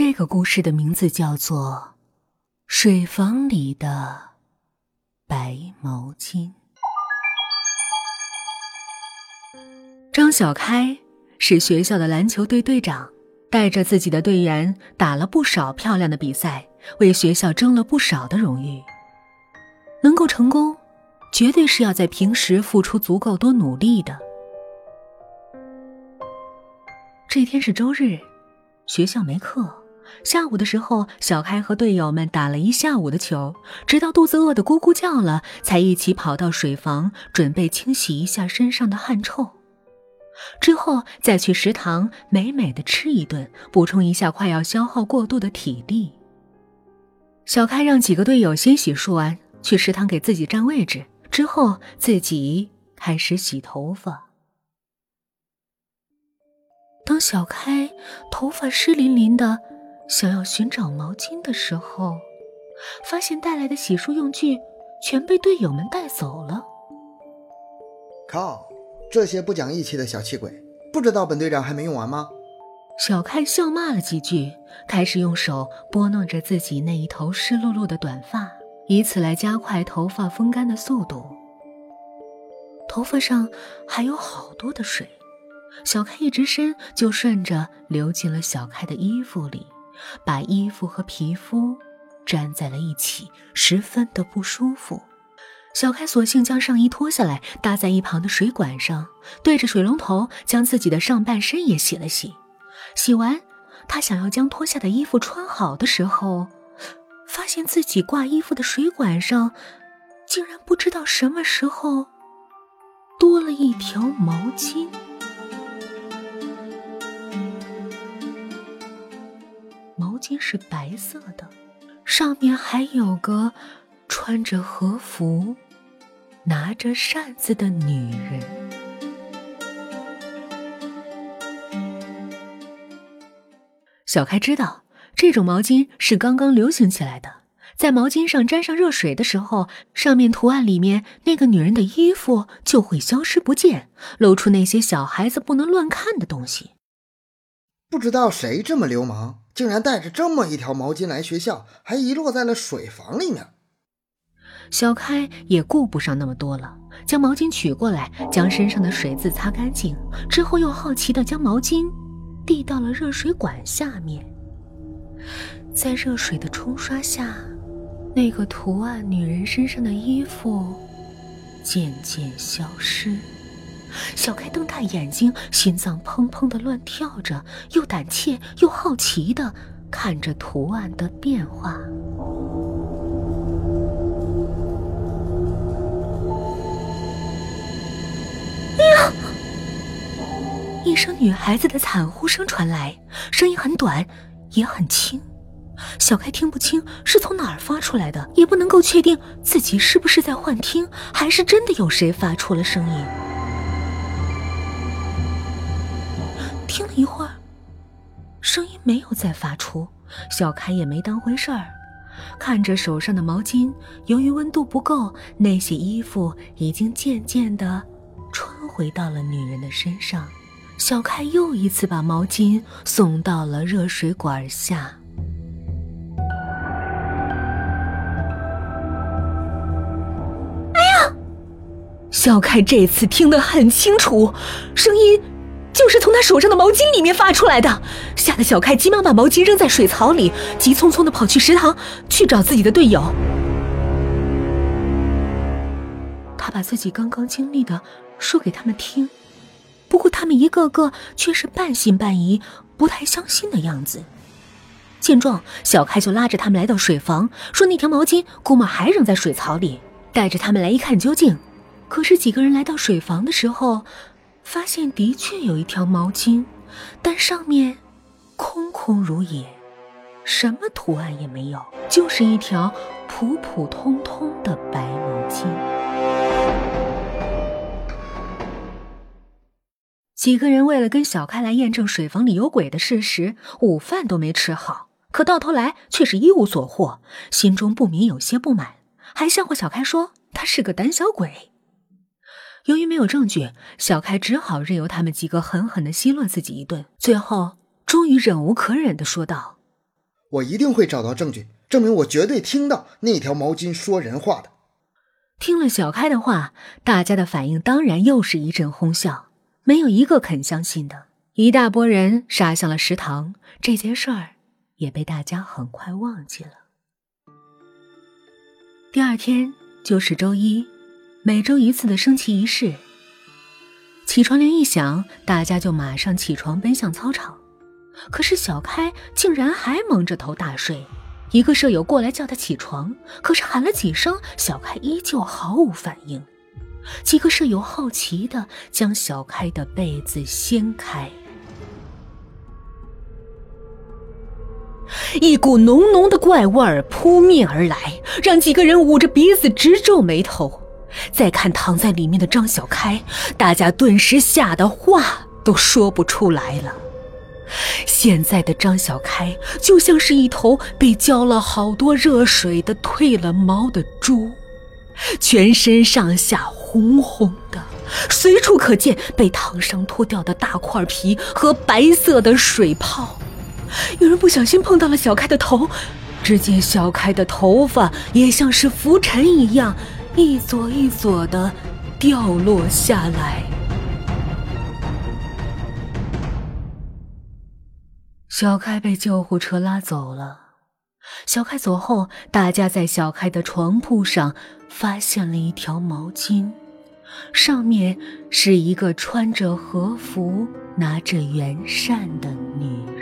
这个故事的名字叫做《水房里的白毛巾》。张小开是学校的篮球队队长，带着自己的队员打了不少漂亮的比赛，为学校争了不少的荣誉。能够成功，绝对是要在平时付出足够多努力的。这天是周日，学校没课。下午的时候，小开和队友们打了一下午的球，直到肚子饿得咕咕叫了，才一起跑到水房准备清洗一下身上的汗臭，之后再去食堂美美的吃一顿，补充一下快要消耗过度的体力。小开让几个队友先洗漱完，去食堂给自己占位置，之后自己开始洗头发。当小开头发湿淋淋的。想要寻找毛巾的时候，发现带来的洗漱用具全被队友们带走了。靠！这些不讲义气的小气鬼，不知道本队长还没用完吗？小开笑骂了几句，开始用手拨弄着自己那一头湿漉漉的短发，以此来加快头发风干的速度。头发上还有好多的水，小开一直伸就顺着流进了小开的衣服里。把衣服和皮肤粘在了一起，十分的不舒服。小开索性将上衣脱下来，搭在一旁的水管上，对着水龙头将自己的上半身也洗了洗。洗完，他想要将脱下的衣服穿好的时候，发现自己挂衣服的水管上，竟然不知道什么时候多了一条毛巾。巾是白色的，上面还有个穿着和服、拿着扇子的女人。小开知道，这种毛巾是刚刚流行起来的。在毛巾上沾上热水的时候，上面图案里面那个女人的衣服就会消失不见，露出那些小孩子不能乱看的东西。不知道谁这么流氓。竟然带着这么一条毛巾来学校，还遗落在了水房里面。小开也顾不上那么多了，将毛巾取过来，将身上的水渍擦干净，之后又好奇的将毛巾递到了热水管下面。在热水的冲刷下，那个图案女人身上的衣服渐渐消失。小开瞪大眼睛，心脏砰砰的乱跳着，又胆怯又好奇的看着图案的变化。哎呀！一声女孩子的惨呼声传来，声音很短，也很轻。小开听不清是从哪儿发出来的，也不能够确定自己是不是在幻听，还是真的有谁发出了声音。听了一会儿，声音没有再发出，小开也没当回事儿，看着手上的毛巾，由于温度不够，那些衣服已经渐渐的穿回到了女人的身上。小开又一次把毛巾送到了热水管下。哎呀！小开这次听得很清楚，声音。就是从他手上的毛巾里面发出来的，吓得小开急忙把毛巾扔在水槽里，急匆匆的跑去食堂去找自己的队友。他把自己刚刚经历的说给他们听，不过他们一个个却是半信半疑、不太相信的样子。见状，小开就拉着他们来到水房，说那条毛巾估摸还扔在水槽里，带着他们来一看究竟。可是几个人来到水房的时候。发现的确有一条毛巾，但上面空空如也，什么图案也没有，就是一条普普通通的白毛巾。几个人为了跟小开来验证水房里有鬼的事实，午饭都没吃好，可到头来却是一无所获，心中不免有些不满，还笑话小开说他是个胆小鬼。由于没有证据，小开只好任由他们几个狠狠的奚落自己一顿。最后，终于忍无可忍的说道：“我一定会找到证据，证明我绝对听到那条毛巾说人话的。听了小开的话，大家的反应当然又是一阵哄笑，没有一个肯相信的。一大波人杀向了食堂，这件事儿也被大家很快忘记了。第二天就是周一，每周一次的升旗仪式。起床铃一响，大家就马上起床奔向操场。可是小开竟然还蒙着头大睡。一个舍友过来叫他起床，可是喊了几声，小开依旧毫无反应。几个舍友好奇的将小开的被子掀开，一股浓浓的怪味扑面而来，让几个人捂着鼻子直皱眉头。再看躺在里面的张小开，大家顿时吓得话都说不出来了。现在的张小开就像是一头被浇了好多热水的褪了毛的猪，全身上下红红的，随处可见被烫伤脱掉的大块皮和白色的水泡。有人不小心碰到了小开的头，只见小开的头发也像是浮尘一样，一撮一撮的掉落下来。小开被救护车拉走了。小开走后，大家在小开的床铺上发现了一条毛巾，上面是一个穿着和服、拿着圆扇的女。